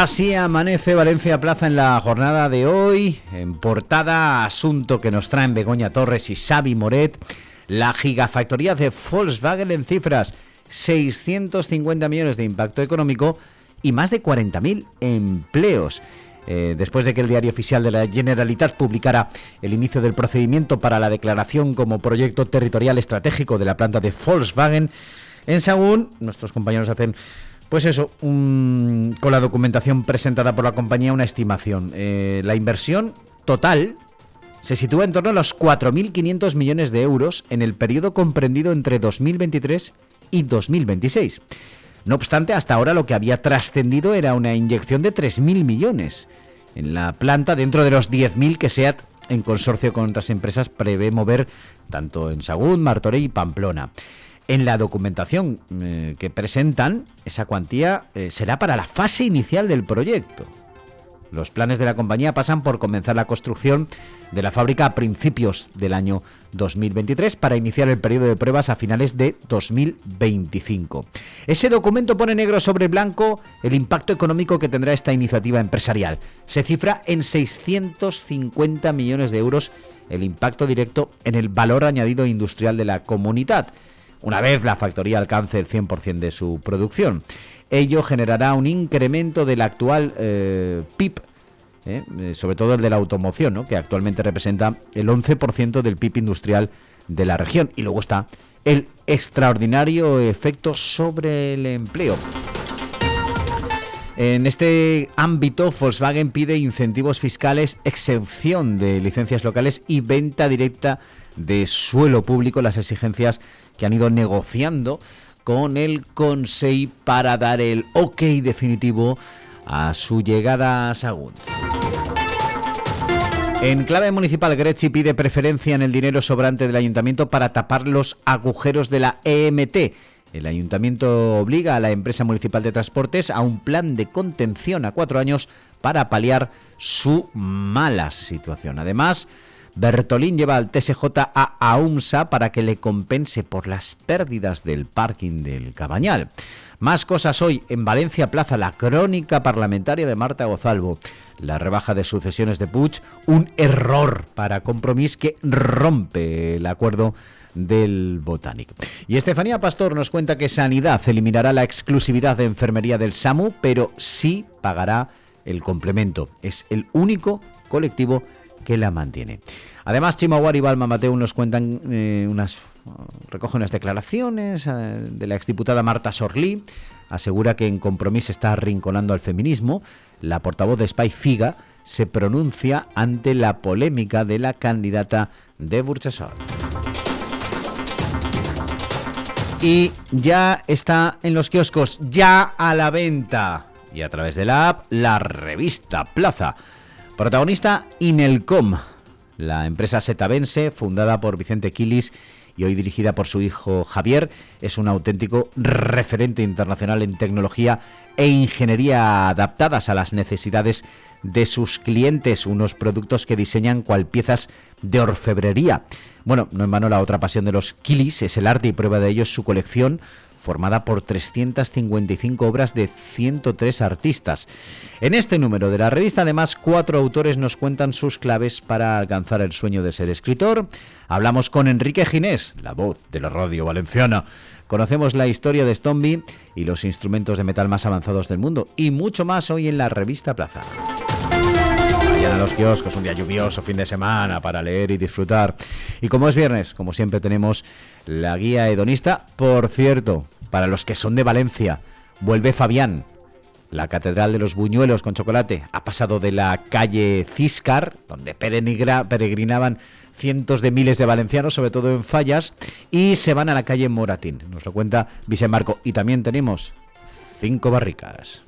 Así amanece Valencia Plaza en la jornada de hoy. En portada, asunto que nos traen Begoña Torres y Xavi Moret. La gigafactoría de Volkswagen en cifras. 650 millones de impacto económico y más de 40.000 empleos. Eh, después de que el diario oficial de la Generalitat publicara el inicio del procedimiento para la declaración como proyecto territorial estratégico de la planta de Volkswagen, en Sagún, nuestros compañeros hacen pues eso, con la documentación presentada por la compañía, una estimación. Eh, la inversión total se sitúa en torno a los 4.500 millones de euros en el periodo comprendido entre 2023 y 2026. No obstante, hasta ahora lo que había trascendido era una inyección de 3.000 millones en la planta dentro de los 10.000 que SEAT, en consorcio con otras empresas, prevé mover tanto en Sagún, Martorell y Pamplona. En la documentación eh, que presentan, esa cuantía eh, será para la fase inicial del proyecto. Los planes de la compañía pasan por comenzar la construcción de la fábrica a principios del año 2023 para iniciar el periodo de pruebas a finales de 2025. Ese documento pone negro sobre blanco el impacto económico que tendrá esta iniciativa empresarial. Se cifra en 650 millones de euros el impacto directo en el valor añadido industrial de la comunidad una vez la factoría alcance el 100% de su producción. Ello generará un incremento del actual eh, PIB, eh, eh, sobre todo el de la automoción, que actualmente representa el 11% del PIB industrial de la región. Y luego está el extraordinario efecto sobre el empleo. En este ámbito, Volkswagen pide incentivos fiscales, exención de licencias locales y venta directa de suelo público, las exigencias que han ido negociando con el Consejo para dar el ok definitivo a su llegada a Sagunt. En clave municipal, Grechi pide preferencia en el dinero sobrante del ayuntamiento para tapar los agujeros de la EMT el ayuntamiento obliga a la empresa municipal de transportes a un plan de contención a cuatro años para paliar su mala situación. Además, Bertolín lleva al TSJ a AUMSA para que le compense por las pérdidas del parking del Cabañal. Más cosas hoy en Valencia Plaza, la crónica parlamentaria de Marta Gozalvo. La rebaja de sucesiones de Puig, un error para Compromís que rompe el acuerdo del Botánico. Y Estefanía Pastor nos cuenta que Sanidad eliminará la exclusividad de enfermería del SAMU, pero sí pagará el complemento. Es el único colectivo que la mantiene. Además, Chimaguar y Balma Mateo nos cuentan eh, unas recoge unas declaraciones eh, de la exdiputada Marta Sorlí, asegura que en compromiso está arrinconando al feminismo. La portavoz de Spy Figa se pronuncia ante la polémica de la candidata de Burchesol y ya está en los kioscos, ya a la venta. Y a través de la app, la revista Plaza. Protagonista Inelcom, la empresa setavense fundada por Vicente Quilis y hoy dirigida por su hijo Javier, es un auténtico referente internacional en tecnología e ingeniería adaptadas a las necesidades de sus clientes, unos productos que diseñan cual piezas de orfebrería. Bueno, no en vano la otra pasión de los Kilis es el arte y prueba de ello es su colección formada por 355 obras de 103 artistas. En este número de la revista, además, cuatro autores nos cuentan sus claves para alcanzar el sueño de ser escritor. Hablamos con Enrique Ginés, la voz de la radio valenciana. Conocemos la historia de Stomby y los instrumentos de metal más avanzados del mundo y mucho más hoy en la revista Plaza. A los kioscos, un día lluvioso, fin de semana, para leer y disfrutar. Y como es viernes, como siempre tenemos la guía hedonista. Por cierto, para los que son de Valencia, vuelve Fabián. La Catedral de los Buñuelos con chocolate ha pasado de la calle Ciscar, donde peregrinaban cientos de miles de valencianos, sobre todo en Fallas, y se van a la calle Moratín. Nos lo cuenta Vicente Marco. Y también tenemos cinco barricas.